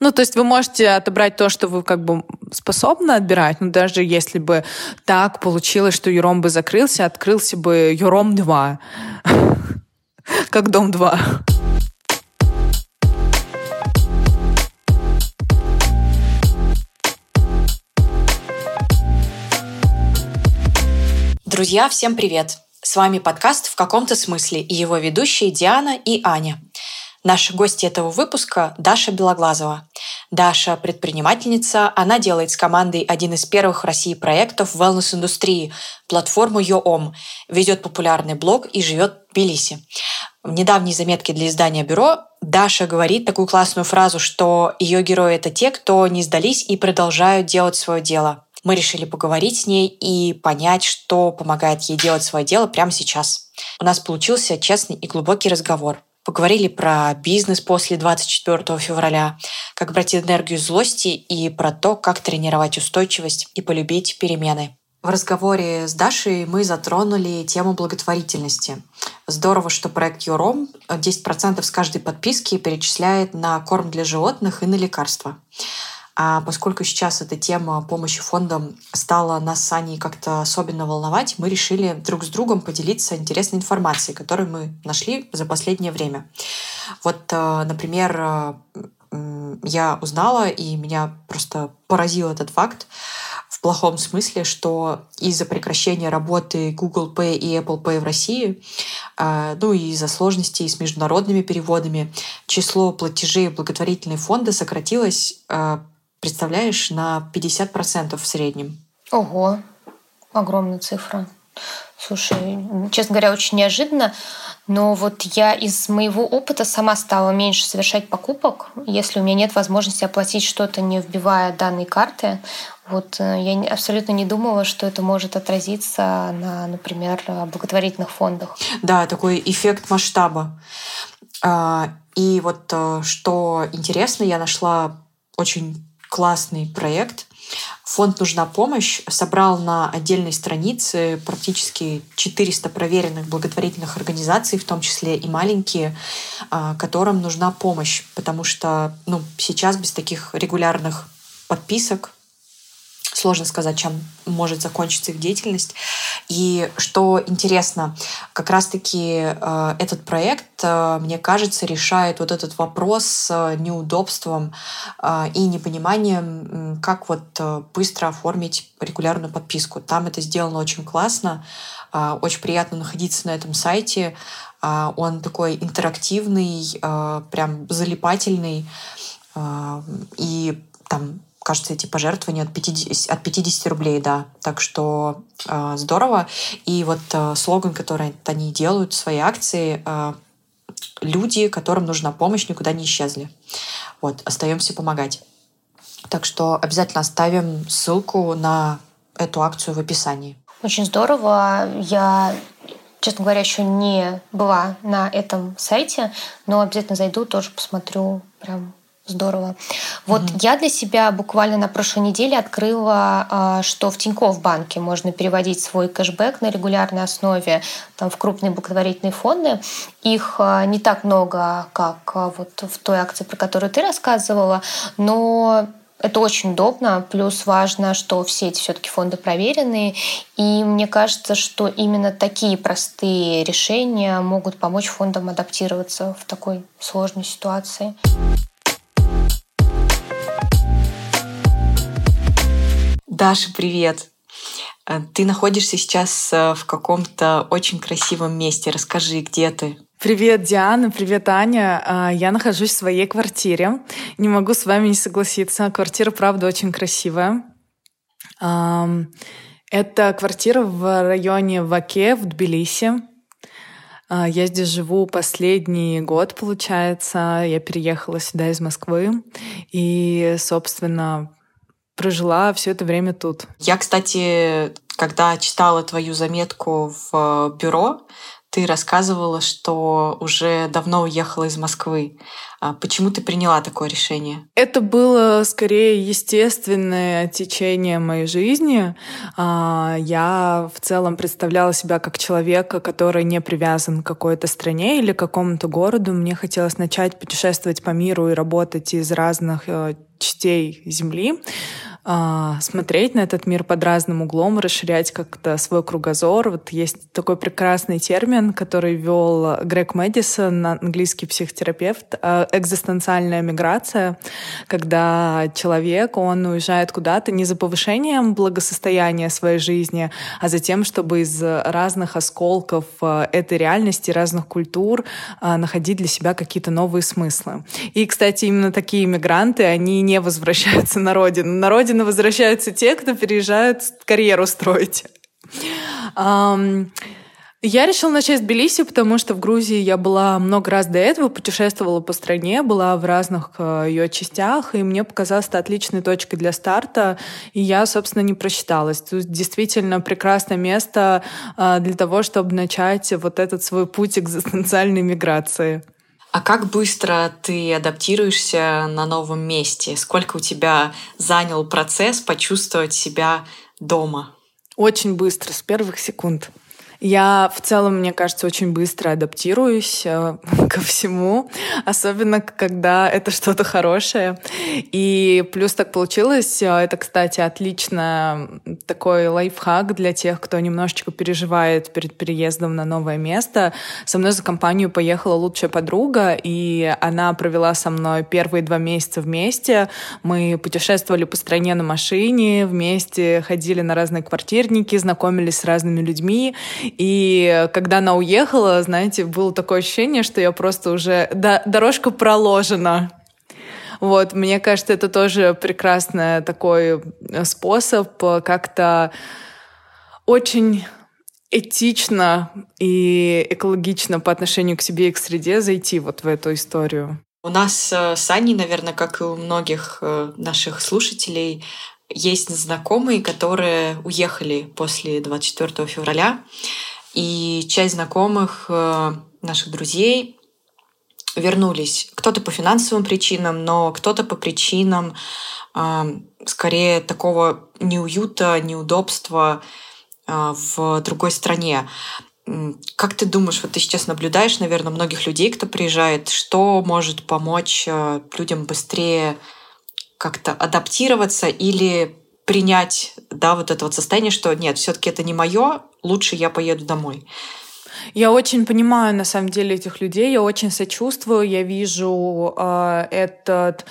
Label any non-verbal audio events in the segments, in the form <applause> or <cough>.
Ну, то есть вы можете отобрать то, что вы как бы способны отбирать, но даже если бы так получилось, что Юром бы закрылся, открылся бы Юром 2, <laughs> как Дом 2. Друзья, всем привет! С вами подкаст «В каком-то смысле» и его ведущие Диана и Аня. Наши гости этого выпуска – Даша Белоглазова. Даша – предпринимательница, она делает с командой один из первых в России проектов в wellness-индустрии – платформу YoOm, ведет популярный блог и живет в Тбилиси. В недавней заметке для издания «Бюро» Даша говорит такую классную фразу, что ее герои – это те, кто не сдались и продолжают делать свое дело. Мы решили поговорить с ней и понять, что помогает ей делать свое дело прямо сейчас. У нас получился честный и глубокий разговор – Поговорили про бизнес после 24 февраля, как брать энергию злости и про то, как тренировать устойчивость и полюбить перемены. В разговоре с Дашей мы затронули тему благотворительности. Здорово, что проект Юром 10% с каждой подписки перечисляет на корм для животных и на лекарства. А поскольку сейчас эта тема помощи фондам стала нас с Аней как-то особенно волновать, мы решили друг с другом поделиться интересной информацией, которую мы нашли за последнее время. Вот, э, например, э, я узнала, и меня просто поразил этот факт, в плохом смысле, что из-за прекращения работы Google Pay и Apple Pay в России, э, ну и из-за сложностей с международными переводами, число платежей в благотворительные фонды сократилось представляешь, на 50% в среднем. Ого, огромная цифра. Слушай, честно говоря, очень неожиданно, но вот я из моего опыта сама стала меньше совершать покупок, если у меня нет возможности оплатить что-то, не вбивая данные карты. Вот э, я абсолютно не думала, что это может отразиться на, например, благотворительных фондах. Да, такой эффект масштаба. А, и вот э, что интересно, я нашла очень классный проект. Фонд «Нужна помощь» собрал на отдельной странице практически 400 проверенных благотворительных организаций, в том числе и маленькие, а, которым нужна помощь, потому что ну, сейчас без таких регулярных подписок сложно сказать, чем может закончиться их деятельность. И что интересно, как раз-таки э, этот проект, э, мне кажется, решает вот этот вопрос с неудобством э, и непониманием, как вот э, быстро оформить регулярную подписку. Там это сделано очень классно, э, очень приятно находиться на этом сайте. Э, он такой интерактивный, э, прям залипательный. Э, и там кажется, эти пожертвования от 50, от 50 рублей, да. Так что э, здорово. И вот э, слоган, который они делают, свои акции, э, люди, которым нужна помощь, никуда не исчезли. Вот, остаемся помогать. Так что обязательно оставим ссылку на эту акцию в описании. Очень здорово. Я честно говоря, еще не была на этом сайте, но обязательно зайду, тоже посмотрю. Прям Здорово. Вот mm-hmm. я для себя буквально на прошлой неделе открыла, а, что в Тинькофф банке можно переводить свой кэшбэк на регулярной основе там, в крупные благотворительные фонды. Их а, не так много, как а, вот в той акции, про которую ты рассказывала, но это очень удобно, плюс важно, что все эти все-таки фонды проверенные, и мне кажется, что именно такие простые решения могут помочь фондам адаптироваться в такой сложной ситуации. Даша, привет! Э, ты находишься сейчас э, в каком-то очень красивом месте. Расскажи, где ты? Привет, Диана, привет, Аня. А, я нахожусь в своей квартире. Не могу с вами не согласиться. Квартира, правда, очень красивая. Это квартира в районе Ваке в Тбилиси. А, я здесь живу последний год, получается. Я переехала сюда из Москвы. И, собственно, прожила все это время тут. Я, кстати, когда читала твою заметку в бюро, ты рассказывала, что уже давно уехала из Москвы. А почему ты приняла такое решение? Это было скорее естественное течение моей жизни. А, я в целом представляла себя как человека, который не привязан к какой-то стране или какому-то городу. Мне хотелось начать путешествовать по миру и работать из разных э, частей Земли. А, смотреть на этот мир под разным углом, расширять как-то свой кругозор. Вот есть такой прекрасный термин, который вел Грег Мэдисон, английский психотерапевт, а, экзистенциальная миграция, когда человек, он уезжает куда-то не за повышением благосостояния своей жизни, а за тем, чтобы из разных осколков а, этой реальности, разных культур находить для себя какие-то новые смыслы. И, кстати, именно такие мигранты, они не возвращаются на родину. На родину Особенно возвращаются те, кто переезжают карьеру строить. Я решила начать с Тбилиси, потому что в Грузии я была много раз до этого, путешествовала по стране, была в разных э, ее частях, и мне показалось это отличной точкой для старта, и я, собственно, не просчиталась. Тут действительно прекрасное место э, для того, чтобы начать вот этот свой путь экзистенциальной миграции. А как быстро ты адаптируешься на новом месте? Сколько у тебя занял процесс почувствовать себя дома? Очень быстро, с первых секунд. Я в целом, мне кажется, очень быстро адаптируюсь э, <laughs> ко всему, особенно когда это что-то хорошее. И плюс так получилось, э, это, кстати, отлично такой лайфхак для тех, кто немножечко переживает перед переездом на новое место. Со мной за компанию поехала лучшая подруга, и она провела со мной первые два месяца вместе. Мы путешествовали по стране на машине, вместе ходили на разные квартирники, знакомились с разными людьми. И когда она уехала, знаете, было такое ощущение, что я просто уже... Дорожка проложена. Вот, мне кажется, это тоже прекрасный такой способ как-то очень этично и экологично по отношению к себе и к среде зайти вот в эту историю. У нас э, с Аней, наверное, как и у многих э, наших слушателей, есть знакомые, которые уехали после 24 февраля, и часть знакомых э, наших друзей вернулись. Кто-то по финансовым причинам, но кто-то по причинам э, скорее такого неуюта, неудобства э, в другой стране. Как ты думаешь, вот ты сейчас наблюдаешь, наверное, многих людей, кто приезжает, что может помочь людям быстрее как-то адаптироваться или принять, да, вот это вот состояние, что нет, все-таки это не мое, лучше я поеду домой. Я очень понимаю, на самом деле, этих людей, я очень сочувствую, я вижу э, этот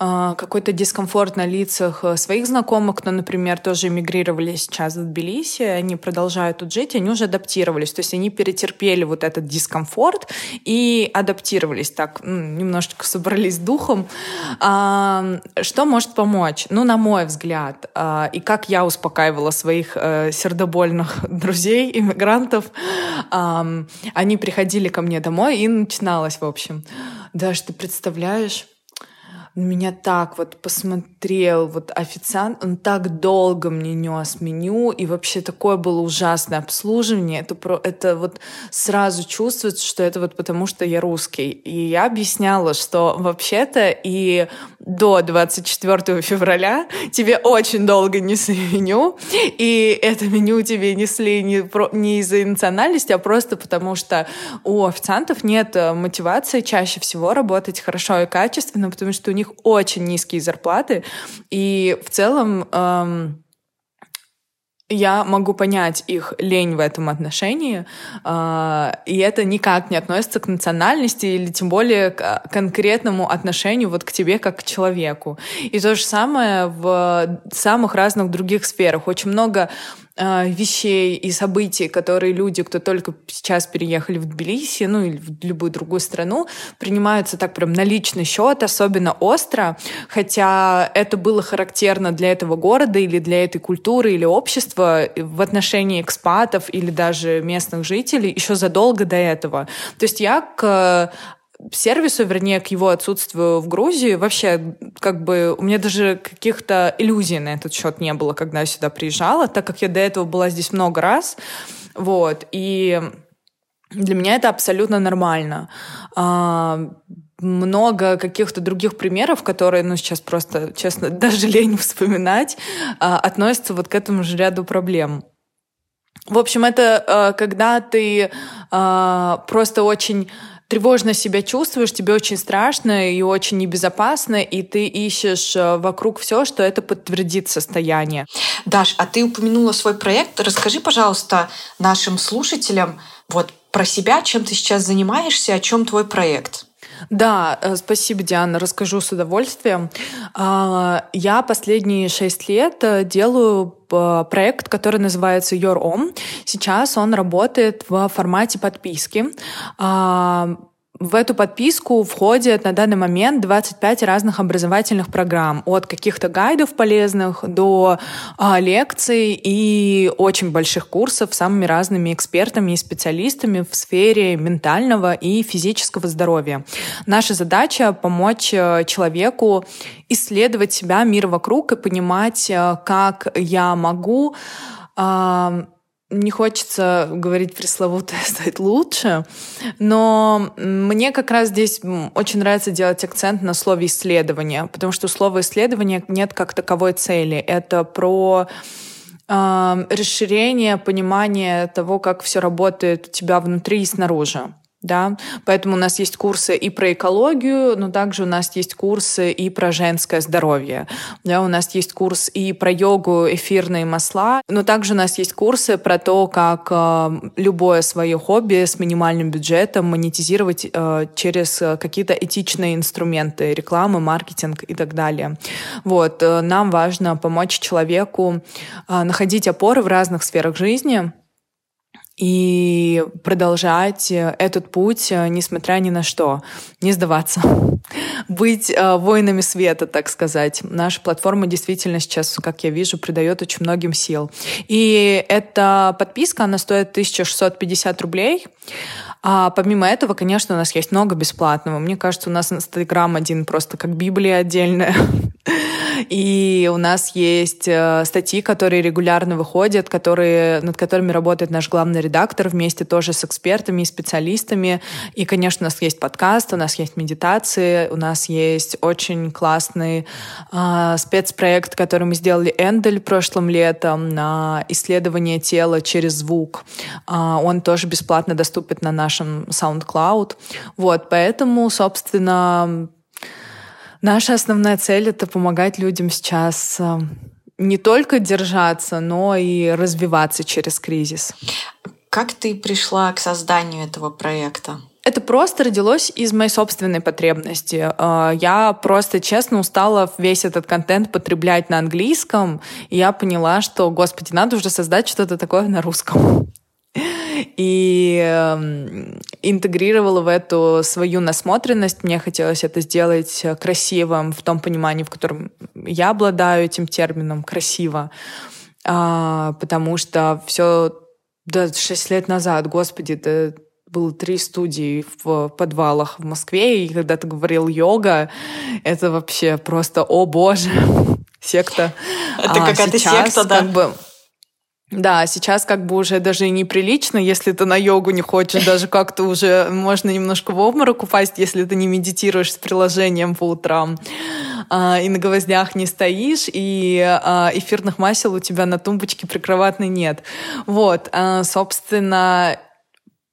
э, какой-то дискомфорт на лицах э, своих знакомых, кто, например, тоже эмигрировали сейчас в Тбилиси, они продолжают тут жить, они уже адаптировались, то есть они перетерпели вот этот дискомфорт и адаптировались так, немножечко собрались духом. Э, что может помочь? Ну, на мой взгляд, э, и как я успокаивала своих э, сердобольных <laughs> друзей, иммигрантов, э, они приходили ко мне домой, и начиналось, в общем. Даже ты представляешь, меня так вот посмотрел вот официант, он так долго мне нес меню, и вообще такое было ужасное обслуживание. Это, про, это вот сразу чувствуется, что это вот потому, что я русский. И я объясняла, что вообще-то и до 24 февраля тебе очень долго несли меню, и это меню тебе несли не, не из-за национальности, а просто потому, что у официантов нет мотивации чаще всего работать хорошо и качественно, потому что у них очень низкие зарплаты, и в целом эм, я могу понять их лень в этом отношении, э, и это никак не относится к национальности или тем более к конкретному отношению вот к тебе как к человеку. И то же самое в самых разных других сферах. Очень много э, вещей и событий, которые люди, кто только сейчас переехали в Тбилиси, ну или в любую другую страну, принимаются так прям на личный счет, особенно остро, хотя это было характерно для этого города или для этой культуры или общества в отношении экспатов или даже местных жителей еще задолго до этого. То есть я к сервису, вернее, к его отсутствию в Грузии, вообще, как бы, у меня даже каких-то иллюзий на этот счет не было, когда я сюда приезжала, так как я до этого была здесь много раз, вот, и Для меня это абсолютно нормально. А, много каких-то других примеров, которые, ну, сейчас просто, честно, <laughs> даже лень вспоминать, а, относятся вот к этому же ряду проблем. В общем, это а, когда ты просто очень тревожно себя чувствуешь, тебе очень страшно и очень небезопасно, и ты ищешь вокруг все, что это подтвердит состояние. Даш, а ты упомянула свой проект. Расскажи, пожалуйста, нашим слушателям вот про себя, чем ты сейчас занимаешься, о чем твой проект. Да, э, спасибо, Диана, расскажу с удовольствием. А, я последние шесть лет э, делаю э, проект, который называется Your Om. Сейчас он работает в формате подписки. А, в эту подписку входит на данный момент 25 разных образовательных программ, от каких-то гайдов полезных до а, лекций и очень больших курсов с самыми разными экспертами и специалистами в сфере ментального и физического здоровья. Наша задача — помочь э, человеку исследовать себя, мир вокруг и понимать, э, как я могу не хочется говорить пресловутое <laughs> стать лучше, но мне как раз здесь очень нравится делать акцент на слове исследование, потому что слово исследование нет как таковой цели. Это про э, расширение понимания того, как все работает у тебя внутри и снаружи да, поэтому у нас есть курсы и про экологию, но также у нас есть курсы и про женское здоровье, да, у нас есть курс и про йогу, эфирные масла, но также у нас есть курсы про то, как э, любое свое хобби с минимальным бюджетом монетизировать э, через какие-то этичные инструменты, рекламы, маркетинг и так далее. Вот, э, нам важно помочь человеку э, находить опоры в разных сферах жизни, и продолжать э, этот путь, э, несмотря ни на что, не сдаваться, <laughs> быть э, воинами света, так сказать. Наша платформа действительно сейчас, как я вижу, придает очень многим сил. И эта подписка, она стоит 1650 рублей. А помимо этого, конечно, у нас есть много бесплатного. Мне кажется, у нас Инстаграм один просто как Библия отдельная. <laughs> И у нас есть э, статьи, которые регулярно выходят, которые, над которыми работает наш главный редактор вместе тоже с экспертами и специалистами. И, конечно, у нас есть подкаст, у нас есть медитации, у нас есть очень классный э, спецпроект, который мы сделали Эндель прошлым летом на исследование тела через звук. Э, он тоже бесплатно доступен на нашем SoundCloud. Вот, поэтому, собственно, Наша основная цель — это помогать людям сейчас э, не только держаться, но и развиваться через кризис. Как ты пришла к созданию этого проекта? Это просто родилось из моей собственной потребности. Э, я просто, честно, устала весь этот контент потреблять на английском, и я поняла, что, господи, надо уже создать что-то такое на русском и эм, интегрировала в эту свою насмотренность. Мне хотелось это сделать красивым в том понимании, в котором я обладаю этим термином «красиво», а, потому что все да, 6 лет назад, господи, это было три студии в подвалах в Москве, и когда ты говорил йога, это вообще просто, о боже, <laughs> секта. Это а какая-то секта, да? Как бы, да, сейчас как бы уже даже и неприлично, если ты на йогу не хочешь, <laughs> даже как-то уже можно немножко в обморок упасть, если ты не медитируешь с приложением по утрам а, и на гвоздях не стоишь, и а, эфирных масел у тебя на тумбочке прикроватной нет. Вот, а, собственно,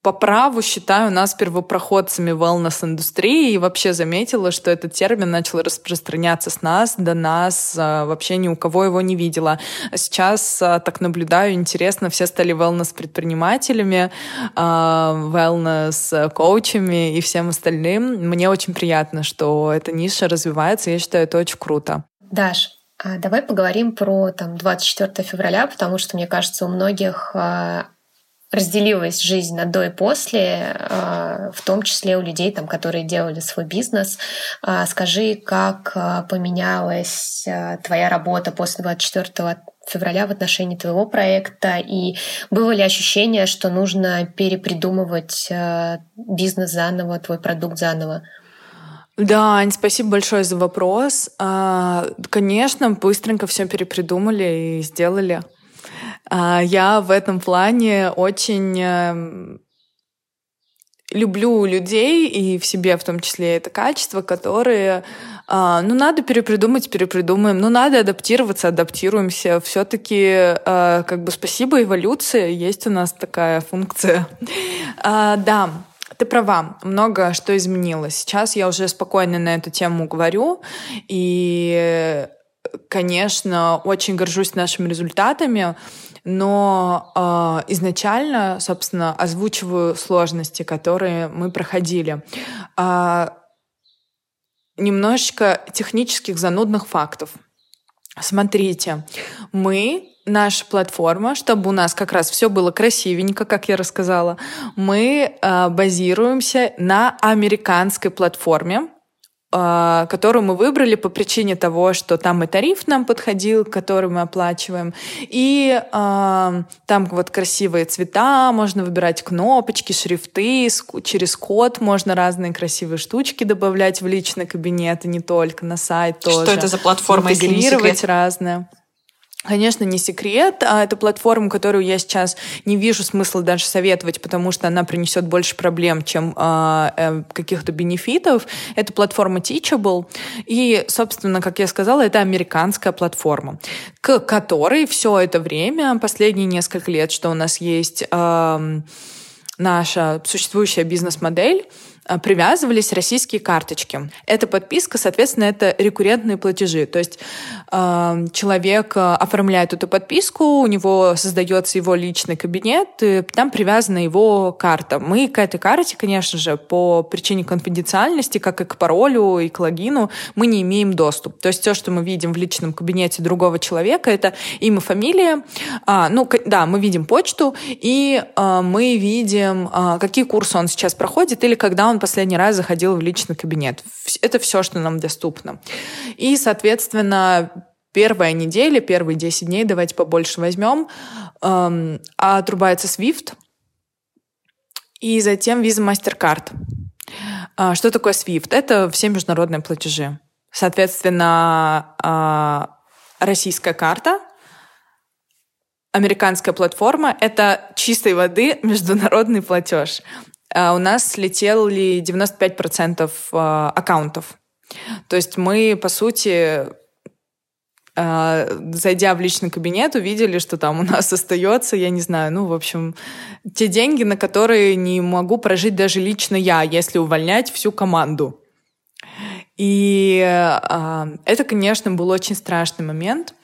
по праву считаю нас первопроходцами wellness-индустрии и вообще заметила, что этот термин начал распространяться с нас до нас, а, вообще ни у кого его не видела. Сейчас а, так наблюдаю, интересно, все стали wellness-предпринимателями, а, wellness-коучами и всем остальным. Мне очень приятно, что эта ниша развивается, я считаю, это очень круто. Даш, давай поговорим про там, 24 февраля, потому что, мне кажется, у многих разделилась жизнь на до и после, а, в том числе у людей, там, которые делали свой бизнес. А, скажи, как а, поменялась твоя работа после 24 февраля в отношении твоего проекта, и было ли ощущение, что нужно перепридумывать бизнес заново, твой продукт заново? Да, Ань, спасибо большое за вопрос. Конечно, быстренько все перепридумали и сделали. А, я в этом плане очень эм, люблю людей, и в себе в том числе это качество, которые а, ну, надо перепридумать, перепридумаем. Ну, надо адаптироваться, адаптируемся. Все-таки, а, как бы, спасибо эволюции, есть у нас такая функция. А, да, ты права, много что изменилось. Сейчас я уже спокойно на эту тему говорю, и, конечно, очень горжусь нашими результатами, но э, изначально, собственно, озвучиваю сложности, которые мы проходили. Э, немножечко технических занудных фактов. Смотрите, мы наша платформа, чтобы у нас как раз все было красивенько, как я рассказала, мы э, базируемся на американской платформе, которую мы выбрали по причине того, что там и тариф нам подходил, который мы оплачиваем, и э, там вот красивые цвета, можно выбирать кнопочки, шрифты, через код можно разные красивые штучки добавлять в личный кабинет, и не только на сайт тоже. Что это за платформа, Интегрировать если не разное. Конечно, не секрет, а это платформа, которую я сейчас не вижу смысла даже советовать, потому что она принесет больше проблем, чем а, э, каких-то бенефитов. Это платформа Teachable. И, собственно, как я сказала, это американская платформа, к которой все это время, последние несколько лет, что у нас есть э, наша существующая бизнес-модель, привязывались российские карточки. Эта подписка, соответственно, это рекуррентные платежи. То есть э, человек э, оформляет эту подписку, у него создается его личный кабинет, и там привязана его карта. Мы к этой карте, конечно же, по причине конфиденциальности, как и к паролю, и к логину, мы не имеем доступ. То есть все, что мы видим в личном кабинете другого человека, это имя, фамилия. А, ну, да, мы видим почту, и а, мы видим, а, какие курсы он сейчас проходит, или когда он последний раз заходил в личный кабинет. Это все, что нам доступно. И, соответственно, первая неделя, первые 10 дней, давайте побольше возьмем, эм, отрубается SWIFT, и затем Visa MasterCard. А, что такое SWIFT? Это все международные платежи. Соответственно, а, российская карта, американская платформа — это чистой воды <laughs> международный платеж. А у нас слетели 95% а, аккаунтов. То есть мы, по сути, а, зайдя в личный кабинет, увидели, что там у нас <laughs> остается, я не знаю, ну, в общем, те деньги, на которые не могу прожить даже лично я, если увольнять всю команду. И это, конечно, был очень страшный момент.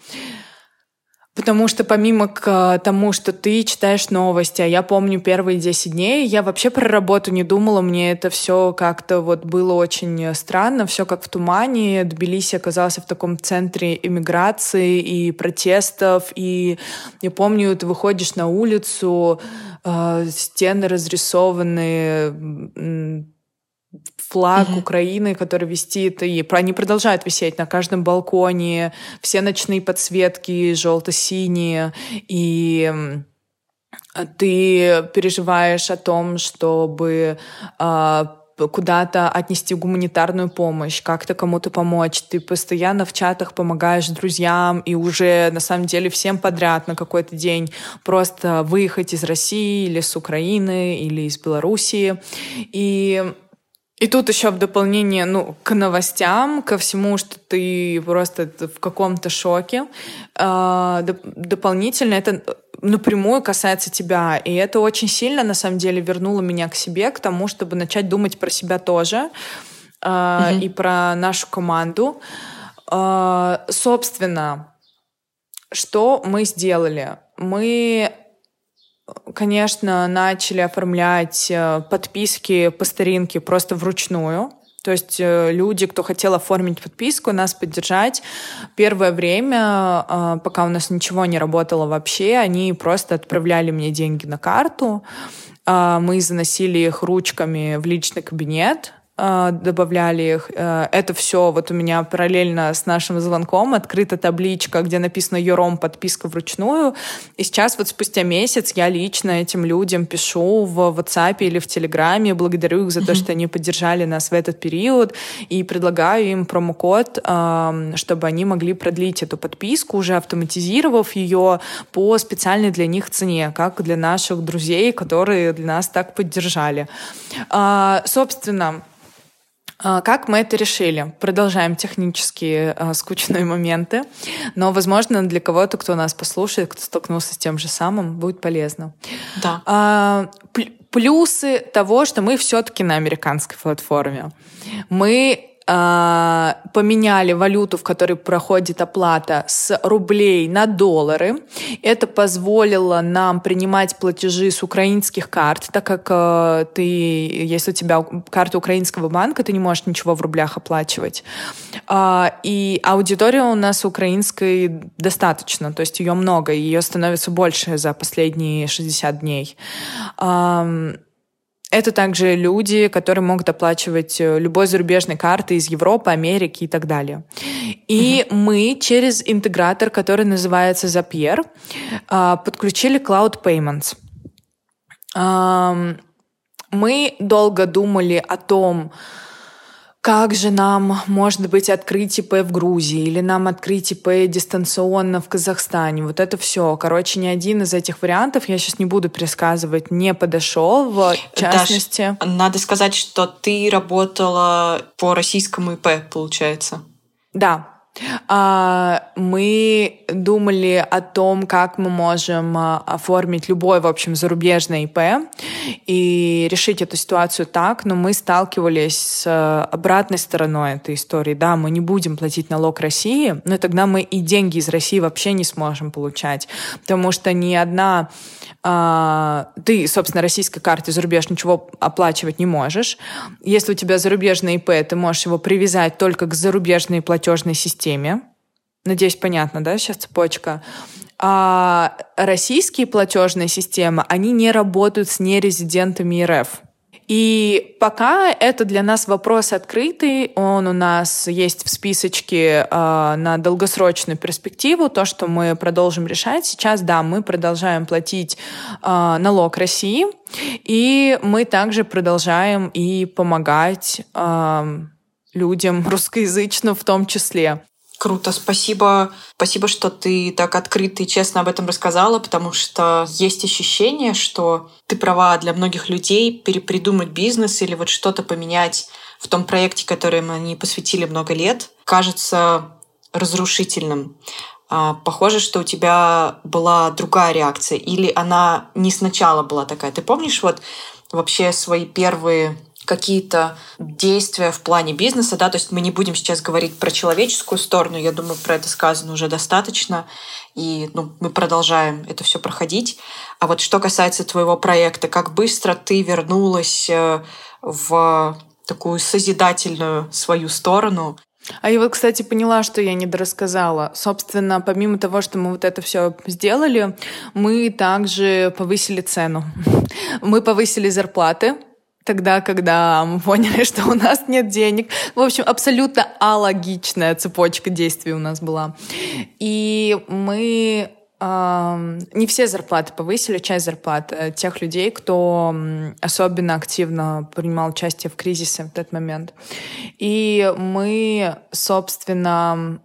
Потому что помимо к тому, что ты читаешь новости, а я помню первые 10 дней, я вообще про работу не думала, мне это все как-то вот было очень странно, все как в тумане. Тбилиси оказался в таком центре иммиграции и протестов, и я помню, ты выходишь на улицу, э, стены разрисованы флаг mm-hmm. Украины, который висит, и они продолжают висеть на каждом балконе, все ночные подсветки желто-синие, и ты переживаешь о том, чтобы э, куда-то отнести гуманитарную помощь, как-то кому-то помочь. Ты постоянно в чатах помогаешь друзьям и уже на самом деле всем подряд на какой-то день просто выехать из России или с Украины или из Белоруссии. И и тут еще в дополнение, ну, к новостям, ко всему, что ты просто в каком-то шоке, э, дополнительно это напрямую касается тебя. И это очень сильно, на самом деле, вернуло меня к себе, к тому, чтобы начать думать про себя тоже э, mm-hmm. и про нашу команду. Э, собственно, что мы сделали? Мы конечно, начали оформлять э, подписки по старинке просто вручную. То есть э, люди, кто хотел оформить подписку, нас поддержать, первое время, э, пока у нас ничего не работало вообще, они просто отправляли мне деньги на карту, мы заносили их ручками в личный кабинет, добавляли их. Э, это все вот у меня параллельно с нашим звонком открыта табличка, где написано «Юром подписка вручную». И сейчас вот спустя месяц я лично этим людям пишу в WhatsApp или в Телеграме, благодарю их за то, что они поддержали нас в этот период и предлагаю им промокод, э, чтобы они могли продлить эту подписку, уже автоматизировав ее по специальной для них цене, как для наших друзей, которые для нас так поддержали. А, собственно, а, как мы это решили? Продолжаем технические э, скучные моменты, но, возможно, для кого-то, кто нас послушает, кто столкнулся с тем же самым, будет полезно. Да. А, плюсы того, что мы все-таки на американской платформе. Мы а, поменяли валюту, в которой проходит оплата, с рублей на доллары. Это позволило нам принимать платежи с украинских карт, так как э, ты, если у тебя карта украинского банка, ты не можешь ничего в рублях оплачивать. А, и аудитория у нас украинской достаточно, то есть ее много, ее становится больше за последние 60 дней. Это также люди, которые могут оплачивать э, любой зарубежной карты из Европы, Америки и так далее. И uh-huh. мы через интегратор, который называется Zapier, а, подключили Cloud Payments. Мы долго думали о том, как же нам, может быть, открыть ИП в Грузии или нам открыть ИП дистанционно в Казахстане. Вот это все. Короче, ни один из этих вариантов, я сейчас не буду пересказывать, не подошел в частности. Даш, надо сказать, что ты работала по российскому ИП, получается. Да, мы думали о том, как мы можем а, оформить любой, в общем, зарубежный ИП и решить эту ситуацию так, но мы сталкивались с а, обратной стороной этой истории. Да, мы не будем платить налог России, но тогда мы и деньги из России вообще не сможем получать, потому что ни одна а, ты, собственно, российской картой за рубеж ничего оплачивать не можешь. Если у тебя зарубежный ИП, ты можешь его привязать только к зарубежной платежной системе. Надеюсь, понятно, да, сейчас цепочка. А российские платежные системы, они не работают с нерезидентами РФ. И пока это для нас вопрос открытый, он у нас есть в списочке э, на долгосрочную перспективу, то, что мы продолжим решать. Сейчас, да, мы продолжаем платить э, налог России, и мы также продолжаем и помогать э, людям русскоязычным в том числе. Круто, спасибо. Спасибо, что ты так открыто и честно об этом рассказала, потому что есть ощущение, что ты права для многих людей перепридумать бизнес или вот что-то поменять в том проекте, которым они посвятили много лет, кажется разрушительным. А, похоже, что у тебя была другая реакция, или она не сначала была такая. Ты помнишь вот вообще свои первые какие-то действия в плане бизнеса, да, то есть мы не будем сейчас говорить про человеческую сторону, я думаю, про это сказано уже достаточно, и ну, мы продолжаем это все проходить. А вот что касается твоего проекта, как быстро ты вернулась э, в такую созидательную свою сторону, а я вот, кстати, поняла, что я не дорассказала. Собственно, помимо того, что мы вот это все сделали, мы также повысили цену. <laughs> Мы повысили зарплаты, тогда, когда мы поняли, что у нас нет денег. В общем, абсолютно алогичная цепочка действий у нас была. И мы не все зарплаты повысили, часть зарплат э, тех людей, кто особенно активно принимал участие в кризисе в этот момент. И мы, собственно,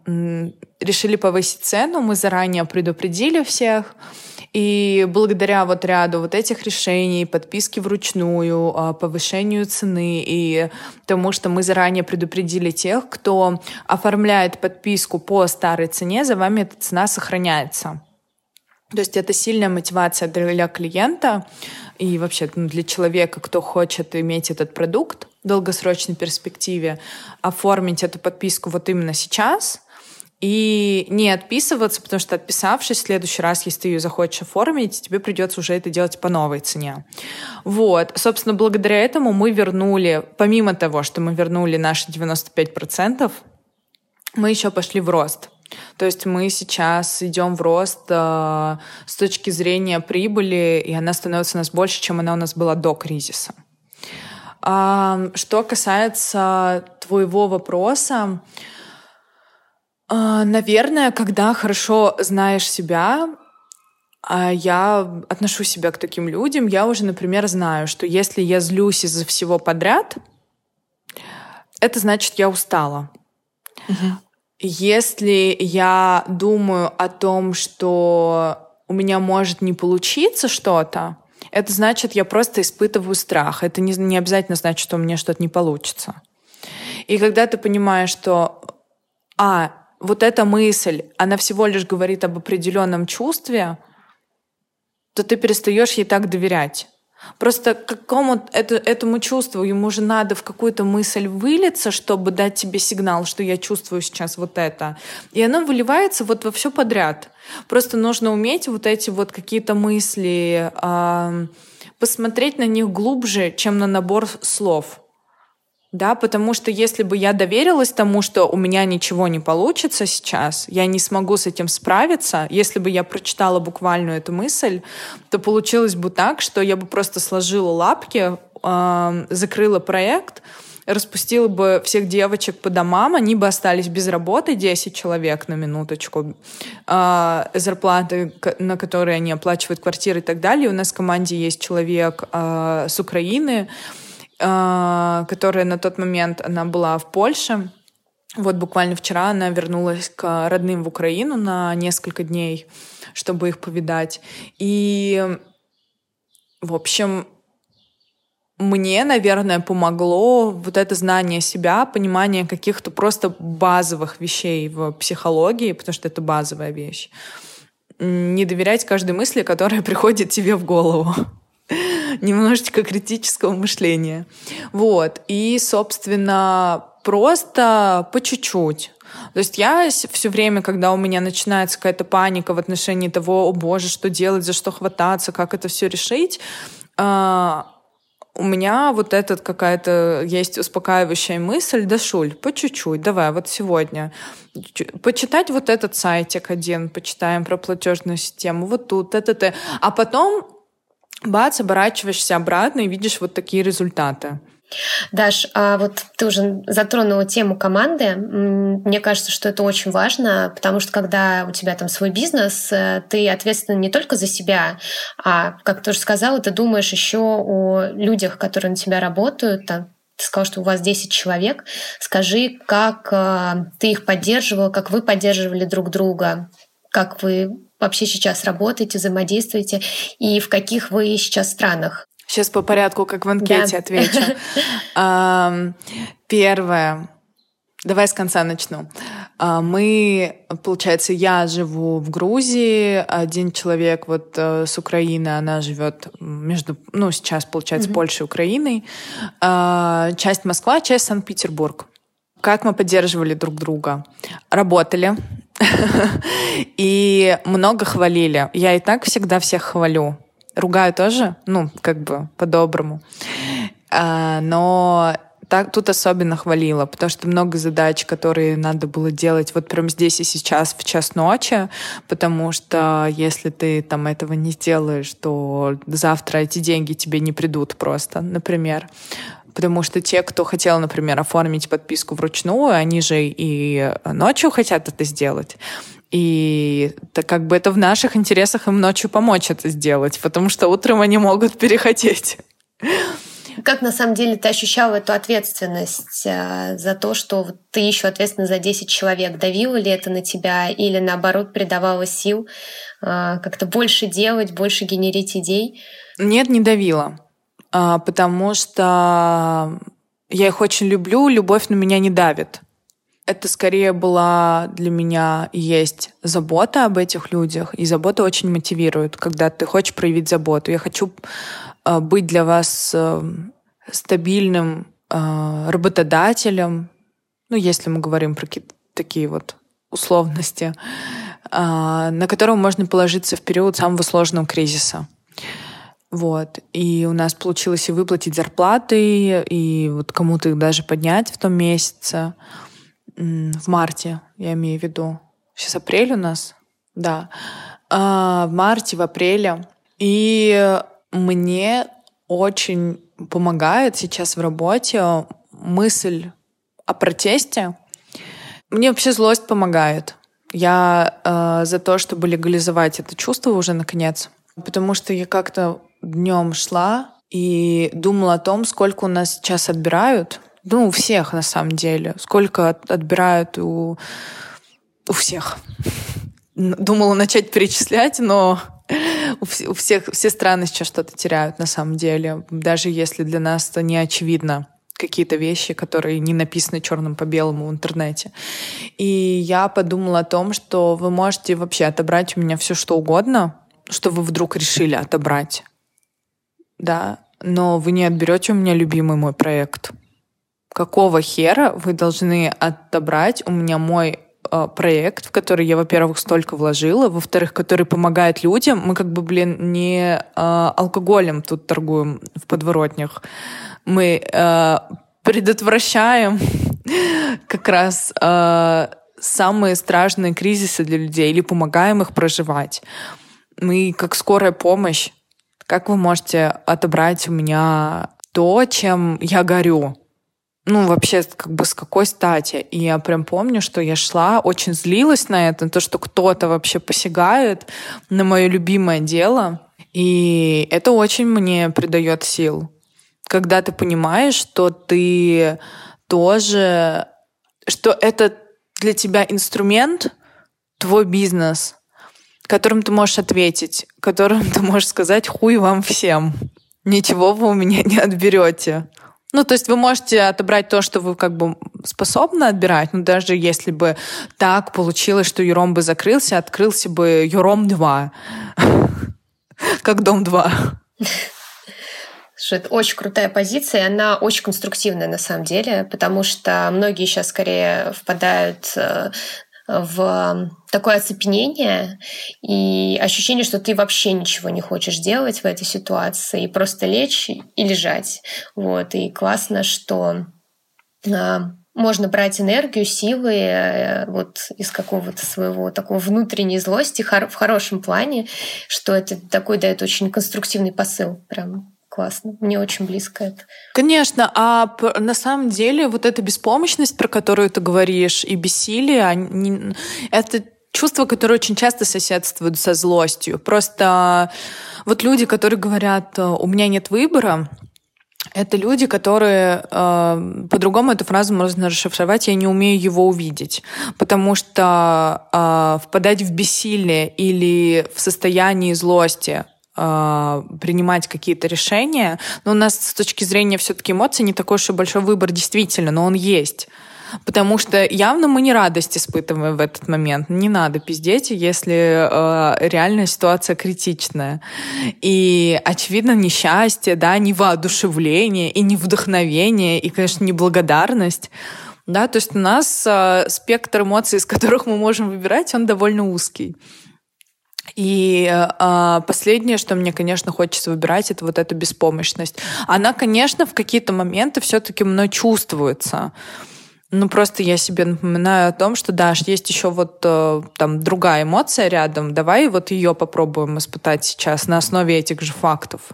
решили повысить цену, мы заранее предупредили всех, и благодаря вот ряду вот этих решений, подписки вручную, а, повышению цены и тому, что мы заранее предупредили тех, кто оформляет подписку по старой цене, за вами эта цена сохраняется. То есть это сильная мотивация для клиента и вообще ну, для человека, кто хочет иметь этот продукт в долгосрочной перспективе, оформить эту подписку вот именно сейчас — и не отписываться, потому что отписавшись, в следующий раз, если ты ее захочешь оформить, тебе придется уже это делать по новой цене. Вот. Собственно, благодаря этому мы вернули, помимо того, что мы вернули наши 95%, мы еще пошли в рост. То есть мы сейчас идем в рост э, с точки зрения прибыли, и она становится у нас больше, чем она у нас была до кризиса. А что касается твоего вопроса, а, наверное, когда хорошо знаешь себя, а я отношу себя к таким людям, я уже, например, знаю, что если я злюсь из-за всего подряд, это значит, я устала. Угу. Если я думаю о том, что у меня может не получиться что-то, это значит, я просто испытываю страх. Это не, не обязательно значит, что у меня что-то не получится. И когда ты понимаешь, что а, вот эта мысль, она всего лишь говорит об определенном чувстве, то ты перестаешь ей так доверять. Просто какому это, этому чувству ему же надо в какую-то мысль вылиться, чтобы дать тебе сигнал, что я чувствую сейчас вот это. И оно выливается вот во все подряд. Просто нужно уметь вот эти вот какие-то мысли, э, посмотреть на них глубже, чем на набор слов. Да, потому что если бы я доверилась тому, что у меня ничего не получится сейчас, я не смогу с этим справиться, если бы я прочитала буквально эту мысль, то получилось бы так, что я бы просто сложила лапки, э, закрыла проект, распустила бы всех девочек по домам, они бы остались без работы, 10 человек на минуточку, э, зарплаты, на которые они оплачивают квартиры и так далее. У нас в команде есть человек э, с Украины, а, которая на тот момент она была в Польше. Вот буквально вчера она вернулась к родным в Украину на несколько дней, чтобы их повидать. И, в общем, мне, наверное, помогло вот это знание себя, понимание каких-то просто базовых вещей в психологии, потому что это базовая вещь. Не доверять каждой мысли, которая <laughs> приходит тебе в голову. Немножечко критического мышления. Вот. И, собственно, просто по чуть-чуть. То есть я все время, когда у меня начинается какая-то паника в отношении того, о боже, что делать, за что хвататься, как это все решить, а, у меня вот этот какая-то есть успокаивающая мысль, да, Шуль, по чуть-чуть, давай, вот сегодня. Почитать вот этот сайтик один, почитаем про платежную систему, вот тут, это, это. А потом бац, оборачиваешься обратно и видишь вот такие результаты. Даш, а вот ты уже затронула тему команды. Мне кажется, что это очень важно, потому что когда у тебя там свой бизнес, э, ты ответственен не только за себя, а, как ты уже сказала, ты думаешь еще о людях, которые на тебя работают, ты сказал, что у вас 10 человек. Скажи, как э, ты их поддерживала, как вы поддерживали друг друга, как вы вообще сейчас работаете, взаимодействуете и в каких вы сейчас странах? Сейчас по порядку, как в анкете да. отвечу. <laughs> Первое. Давай с конца начну. А, мы, получается, я живу в Грузии, один человек вот э, с Украины, она живет между, ну, сейчас, получается, mm-hmm. Польшей и Украиной. А, часть Москва, часть Санкт-Петербург. Как мы поддерживали друг друга? Работали. <laughs> И много хвалили. Я и так всегда всех хвалю. Ругаю тоже, ну, как бы по-доброму. А, но так, тут особенно хвалила, потому что много задач, которые надо было делать вот прямо здесь и сейчас в час ночи, потому что если ты там этого не сделаешь, то завтра эти деньги тебе не придут просто, например. Потому что те, кто хотел, например, оформить подписку вручную, они же и ночью хотят это сделать. И так как бы это в наших интересах им ночью помочь это сделать, потому что утром они могут перехотеть. Как на самом деле ты ощущала эту ответственность э, за то, что ты еще ответственна за 10 человек? Давило ли это на тебя или наоборот придавало сил э, как-то больше делать, больше генерить идей? Нет, не давило. А, потому что я их очень люблю, любовь на меня не давит. Это скорее была для меня есть забота об этих людях, и забота очень мотивирует, когда ты хочешь проявить заботу. Я хочу а, быть для вас э, стабильным а, работодателем, ну, если мы говорим про такие вот условности, на которого можно положиться в период самого сложного кризиса. Вот. И у нас получилось и выплатить зарплаты, и вот кому-то их даже поднять в том месяце. В марте, я имею в виду. Сейчас апрель у нас? Да. А, в марте, в апреле. И мне очень помогает сейчас в работе мысль о протесте. Мне вообще злость помогает. Я э, за то, чтобы легализовать это чувство уже наконец. Потому что я как-то днем шла и думала о том, сколько у нас сейчас отбирают. Ну, у всех на самом деле. Сколько отбирают у, у всех. Думала начать перечислять, но у всех все страны сейчас что-то теряют на самом деле, даже если для нас это не очевидно какие-то вещи, которые не написаны черным по белому в интернете. И я подумала о том, что вы можете вообще отобрать у меня все что угодно, что вы вдруг решили отобрать. Да, но вы не отберете у меня любимый мой проект. Какого хера вы должны отобрать у меня мой э, проект, в который я, во-первых, столько вложила, во-вторых, который помогает людям. Мы как бы, блин, не э, алкоголем тут торгуем в подворотнях. Мы э, предотвращаем <laughs> как раз э, самые страшные кризисы для людей или помогаем их проживать. Мы как скорая помощь. Как вы можете отобрать у меня то, чем я горю? ну, вообще, как бы с какой стати? И я прям помню, что я шла, очень злилась на это, на то, что кто-то вообще посягает на мое любимое дело. И это очень мне придает сил. Когда ты понимаешь, что ты тоже, что это для тебя инструмент, твой бизнес, которым ты можешь ответить, которым ты можешь сказать «хуй вам всем». Ничего вы у меня не отберете. Ну, то есть вы можете отобрать то, что вы как бы способны отбирать, но даже если бы так получилось, что Юром бы закрылся, открылся бы Юром 2. Как Дом 2. Что это очень крутая позиция, и она очень конструктивная на самом деле, потому что многие сейчас скорее впадают э, в такое оцепенение и ощущение, что ты вообще ничего не хочешь делать в этой ситуации, и просто лечь и лежать. Вот. И классно, что а, можно брать энергию, силы э, вот из какого-то своего такого внутренней злости в хорошем плане, что это такой дает очень конструктивный посыл. Прям классно. Мне очень близко это. Конечно, а на самом деле вот эта беспомощность, про которую ты говоришь, и бессилие, они, это чувство, которое очень часто соседствует со злостью. Просто вот люди, которые говорят, у меня нет выбора, это люди, которые э, по-другому эту фразу можно расшифровать, я не умею его увидеть. Потому что э, впадать в бессилие или в состоянии злости принимать какие-то решения. Но у нас с точки зрения все-таки эмоций не такой уж и большой выбор действительно, но он есть. Потому что явно мы не радость испытываем в этот момент. Не надо пиздеть, если э, реальная ситуация критичная. И, очевидно, несчастье, да, не воодушевление, и не вдохновение, и, конечно, не благодарность. Да, то есть у нас э, спектр эмоций, из которых мы можем выбирать, он довольно узкий. И э, последнее, что мне, конечно, хочется выбирать, это вот эта беспомощность. Она, конечно, в какие-то моменты все-таки мной чувствуется. Ну, просто я себе напоминаю о том, что, Даш, есть еще вот э, там другая эмоция рядом, давай вот ее попробуем испытать сейчас на основе этих же фактов.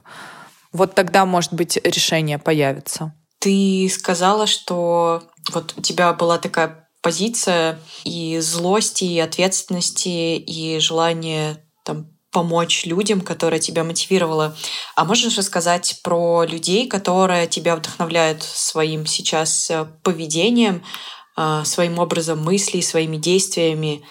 Вот тогда, может быть, решение появится. Ты сказала, что вот у тебя была такая позиция и злости, и ответственности, и желание там, помочь людям, которая тебя мотивировала. А можешь рассказать про людей, которые тебя вдохновляют своим сейчас э, поведением, э, своим образом мыслей, своими действиями?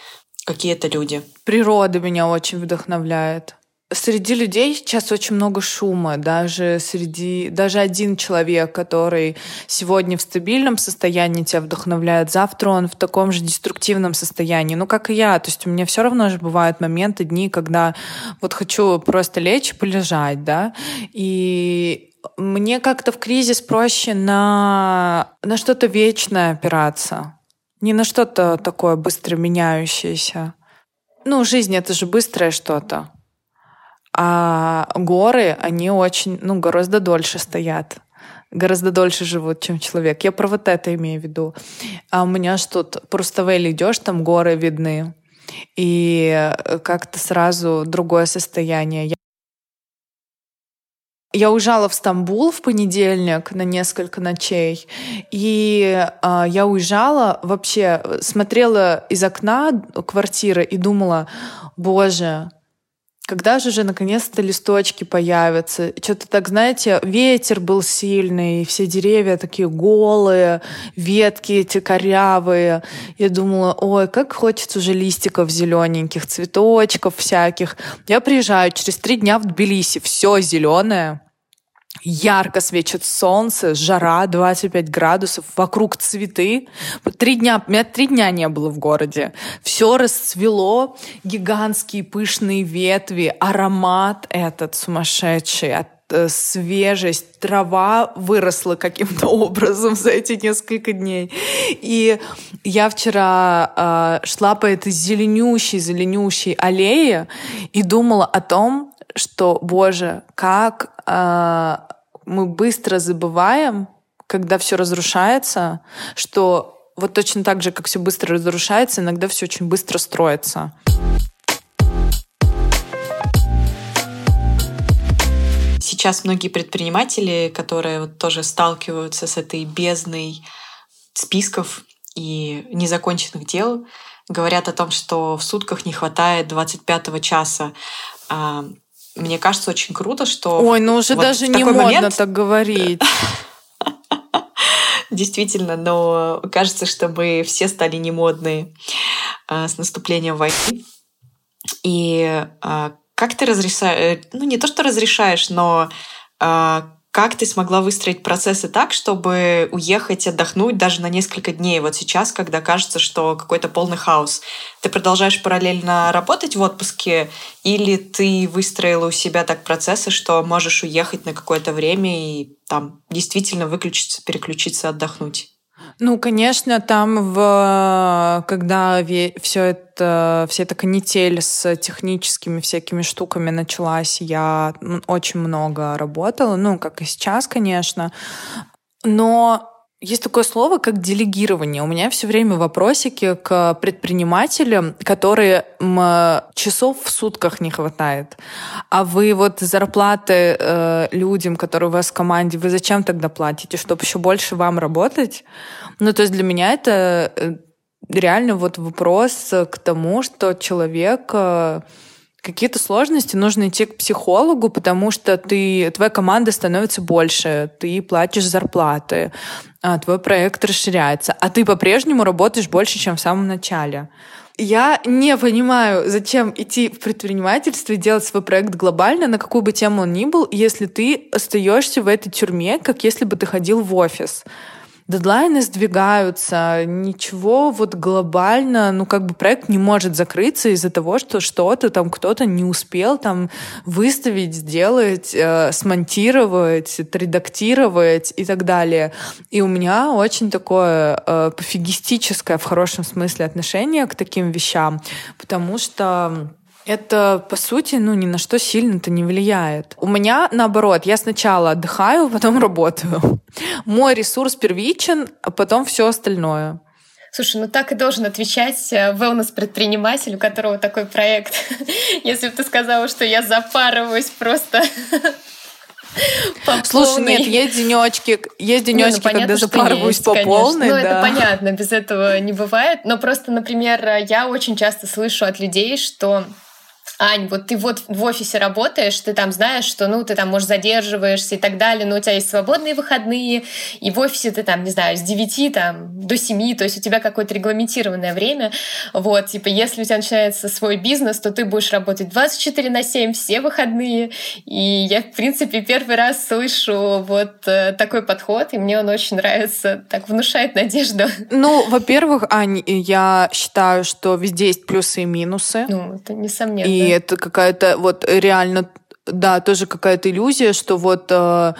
Какие это люди? Природа меня очень вдохновляет. Среди людей сейчас очень много шума, даже среди даже один человек, который сегодня в стабильном состоянии тебя вдохновляет, завтра он в таком же деструктивном состоянии, ну как и я, то есть у меня все равно же бывают моменты, дни, когда вот хочу просто лечь, полежать, да, и мне как-то в кризис проще на на что-то вечное опираться, не на что-то такое быстро меняющееся. Ну, жизнь это же быстрое что-то. А горы, они очень, ну, гораздо дольше стоят гораздо дольше живут, чем человек. Я про вот это имею в виду. А у меня ж тут просто в идешь, там горы видны. И как-то сразу другое состояние. Я уезжала в Стамбул в понедельник на несколько ночей, и э, я уезжала вообще, смотрела из окна квартиры и думала, боже, когда же уже наконец-то листочки появятся? Что-то так, знаете, ветер был сильный, все деревья такие голые, ветки эти корявые. Я думала, ой, как хочется уже листиков зелененьких, цветочков всяких. Я приезжаю через три дня в Тбилиси, все зеленое, ярко светит солнце, жара 25 градусов, вокруг цветы. Три дня, у меня три дня не было в городе. Все расцвело, гигантские пышные ветви, аромат этот сумасшедший, от э, свежесть, трава выросла каким-то <laughs> образом за эти несколько дней. И я вчера э, шла по этой зеленющей, зеленющей аллее и думала о том, что, боже, как э, мы быстро забываем, когда все разрушается, что вот точно так же, как все быстро разрушается, иногда все очень быстро строится. Сейчас многие предприниматели, которые вот тоже сталкиваются с этой бездной списков и незаконченных дел, говорят о том, что в сутках не хватает 25 часа. Мне кажется, очень круто, что... Ой, ну уже вот даже не модно момент... так говорить. <laughs> Действительно, но кажется, что мы все стали немодные а, с наступлением войны. И а, как ты разрешаешь... Ну, не то, что разрешаешь, но а, как ты смогла выстроить процессы так, чтобы уехать отдохнуть даже на несколько дней? Вот сейчас, когда кажется, что какой-то полный хаос. Ты продолжаешь параллельно работать в отпуске или ты выстроила у себя так процессы, что можешь уехать на какое-то время и там действительно выключиться, переключиться, отдохнуть? Ну, конечно, там, в, когда все это, вся эта канитель с техническими всякими штуками началась, я очень много работала, ну, как и сейчас, конечно. Но есть такое слово, как делегирование. У меня все время вопросики к предпринимателям, которые часов в сутках не хватает. А вы вот зарплаты э, людям, которые у вас в команде, вы зачем тогда платите? Чтобы еще больше вам работать? Ну, то есть для меня это э, реально вот вопрос к тому, что человек э, какие-то сложности, нужно идти к психологу, потому что ты, твоя команда становится больше, ты платишь зарплаты, а твой проект расширяется, а ты по-прежнему работаешь больше, чем в самом начале. Я не понимаю, зачем идти в предпринимательство и делать свой проект глобально, на какую бы тему он ни был, если ты остаешься в этой тюрьме, как если бы ты ходил в офис дедлайны сдвигаются, ничего вот глобально, ну как бы проект не может закрыться из-за того, что что-то там кто-то не успел там выставить, сделать, э, смонтировать, отредактировать и так далее. И у меня очень такое э, пофигистическое в хорошем смысле отношение к таким вещам, потому что это, по сути, ну, ни на что сильно-то не влияет. У меня, наоборот, я сначала отдыхаю, <laughs> потом работаю. Мой ресурс первичен, а потом все остальное. Слушай, ну так и должен отвечать э, wellness-предприниматель, у которого такой проект. <laughs> Если бы ты сказала, что я запарываюсь просто <laughs> по Слушай, нет, есть денечки, есть денечки, ну, понятно, когда запарываюсь есть, по конечно. полной. Ну, да. это понятно, без этого не бывает. Но просто, например, я очень часто слышу от людей, что Ань, вот ты вот в офисе работаешь, ты там знаешь, что, ну, ты там, может, задерживаешься и так далее, но у тебя есть свободные выходные, и в офисе ты там, не знаю, с 9 там, до 7, то есть у тебя какое-то регламентированное время. Вот, типа, если у тебя начинается свой бизнес, то ты будешь работать 24 на 7, все выходные. И я, в принципе, первый раз слышу вот э, такой подход, и мне он очень нравится, так внушает надежду. Ну, во-первых, Ань, я считаю, что везде есть плюсы и минусы. Ну, это несомненно. И это какая-то вот реально да, тоже какая-то иллюзия, что вот э,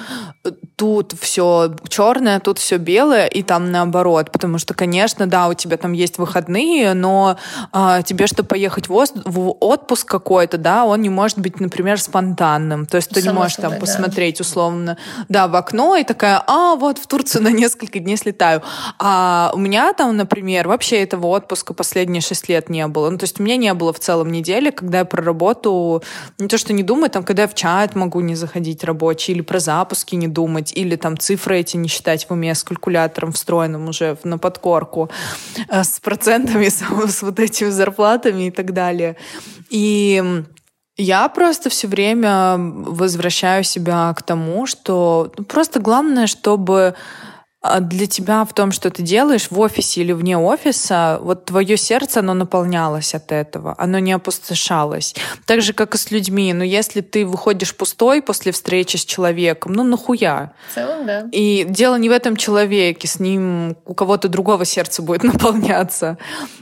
тут все черное, тут все белое, и там наоборот. Потому что, конечно, да, у тебя там есть выходные, но а, тебе, чтобы поехать в, в отпуск какой-то, да, он не может быть, например, спонтанным. То есть ты Само не можешь собой, там посмотреть условно, да, в окно и такая, а, вот в Турцию на несколько дней слетаю. А у меня там, например, вообще этого отпуска последние шесть лет не было. Ну, то есть у меня не было в целом недели, когда я про работу не то что не думаю, там, когда я в чат могу не заходить рабочий или про запуски не думать, или там цифры эти не считать в уме с калькулятором встроенным уже на подкорку, э, с процентами, <laughs> с, с вот этими зарплатами и так далее. И я просто все время возвращаю себя к тому, что ну, просто главное, чтобы а для тебя в том, что ты делаешь в офисе или вне офиса, вот твое сердце, оно наполнялось от этого, оно не опустошалось. Так же, как и с людьми. Но если ты выходишь пустой после встречи с человеком, ну нахуя? В целом, да. И дело не в этом человеке, с ним у кого-то другого сердце будет <laughs> наполняться.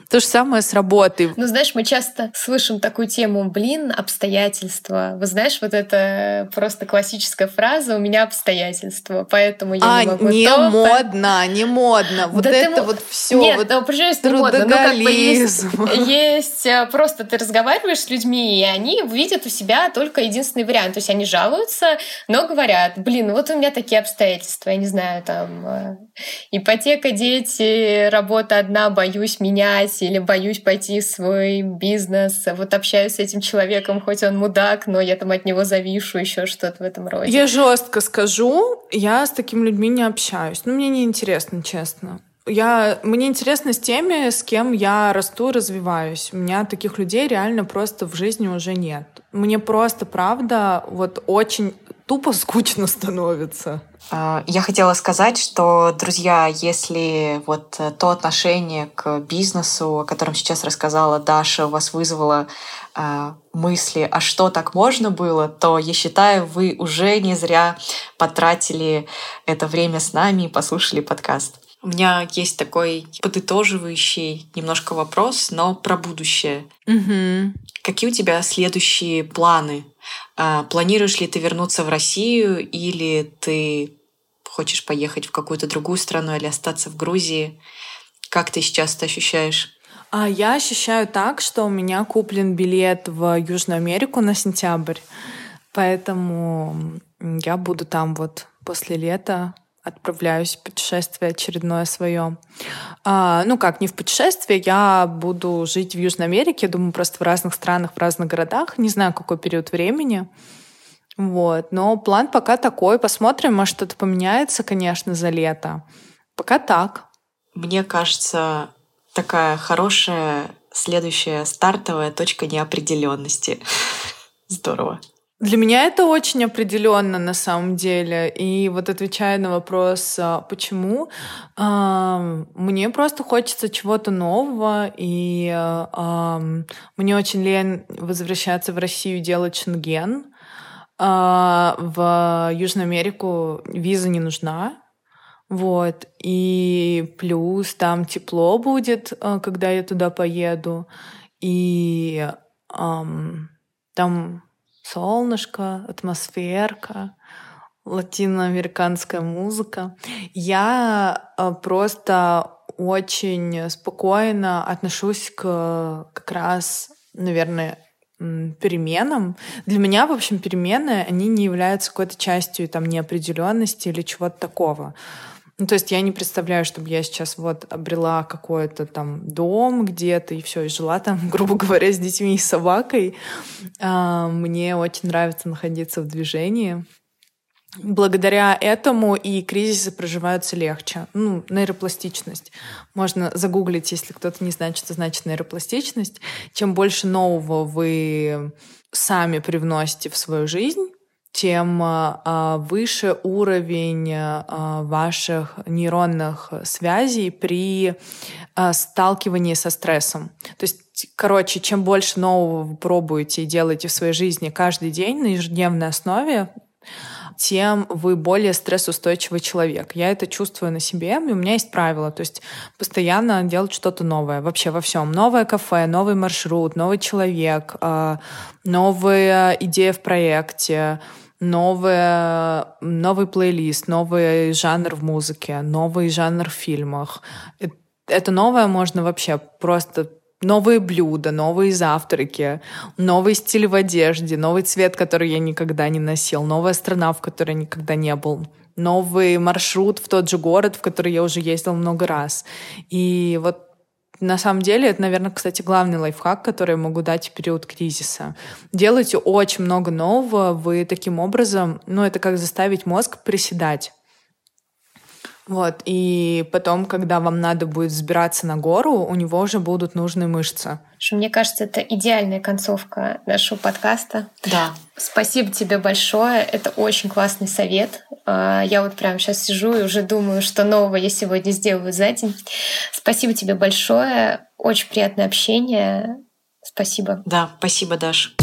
То же самое с работой. Ну, знаешь, мы часто слышим такую тему, блин, обстоятельства. Вы знаешь, вот это просто классическая фраза «у меня обстоятельства, поэтому я а, не могу не то, модно, не модно. Вот да это ты... вот все. Нет, вот да, пожалуйста, не модно. Ну, как бы есть, есть э, просто ты разговариваешь с людьми, и они видят у себя только единственный вариант. То есть они жалуются, но говорят, блин, вот у меня такие обстоятельства, я не знаю, там э, ипотека, дети, работа одна, боюсь менять, или боюсь пойти в свой бизнес, вот общаюсь с этим человеком, хоть он мудак, но я там от него завишу, еще что-то в этом роде. Я жестко скажу, я с такими людьми не общаюсь. Ну, мне не интересно, честно. Я, мне интересно с теми, с кем я расту развиваюсь. У меня таких людей реально просто в жизни уже нет. Мне просто, правда, вот очень тупо скучно становится. А, я хотела сказать, что, друзья, если вот то отношение к бизнесу, о котором сейчас рассказала Даша, у вас вызвало э, мысли, а что так можно было, то я считаю, вы уже не зря потратили это время с нами и послушали подкаст. У меня есть такой подытоживающий немножко вопрос, но про будущее. Угу. Какие у тебя следующие планы? А, планируешь ли ты вернуться в Россию или ты хочешь поехать в какую-то другую страну или остаться в Грузии? Как ты сейчас это ощущаешь? А я ощущаю так, что у меня куплен билет в Южную Америку на сентябрь. Поэтому я буду там вот после лета отправляюсь в путешествие очередное свое. А, ну как, не в путешествие, я буду жить в Южной Америке, думаю, просто в разных странах, в разных городах. Не знаю, какой период времени. Вот. Но план пока такой. Посмотрим, может, что-то поменяется, конечно, за лето. Пока так. Мне кажется, такая хорошая следующая стартовая точка неопределенности. <laughs> Здорово. Для меня это очень определенно на самом деле. И вот отвечая на вопрос, а, почему, мне просто хочется чего-то нового, и мне очень лень возвращаться в Россию делать шенген. А, в Южную Америку виза не нужна. Вот. И плюс там тепло будет, а, когда я туда поеду. И там солнышко, атмосферка, латиноамериканская музыка. Я э, просто очень спокойно отношусь к как раз, наверное, переменам. Для меня, в общем, перемены, они не являются какой-то частью там неопределенности или чего-то такого. Ну, то есть я не представляю, чтобы я сейчас вот обрела какой-то там дом где-то и все, и жила там, <laughs> грубо говоря, с детьми и собакой. А, мне очень нравится находиться в движении. Благодаря этому и кризисы проживаются легче. Ну, нейропластичность. Можно загуглить, если кто-то не знает, что значит нейропластичность. Чем больше нового вы сами привносите в свою жизнь, тем а, а, выше уровень а, ваших нейронных связей при сталкивании со стрессом. То есть, короче, чем больше нового вы пробуете и делаете в своей жизни каждый день на ежедневной основе, тем вы более стрессоустойчивый человек. Я это чувствую на себе, и у меня есть правило, то есть постоянно делать что-то новое, вообще во всем. Новое кафе, новый маршрут, новый человек, новая идея в проекте, новое, новый плейлист, новый жанр в музыке, новый жанр в фильмах. Это новое можно вообще просто новые блюда, новые завтраки, новый стиль в одежде, новый цвет, который я никогда не носил, новая страна, в которой я никогда не был, новый маршрут в тот же город, в который я уже ездил много раз. И вот на самом деле, это, наверное, кстати, главный лайфхак, который я могу дать в период кризиса. Делайте очень много нового, вы таким образом, ну, это как заставить мозг приседать. Вот, и потом, когда вам надо будет взбираться на гору, у него уже будут нужные мышцы. Мне кажется, это идеальная концовка нашего подкаста. Да. Спасибо тебе большое. Это очень классный совет. А, я вот прямо сейчас сижу и уже думаю, что нового я сегодня сделаю за день. Спасибо тебе большое. Очень приятное общение. Спасибо. Да, спасибо, Даш.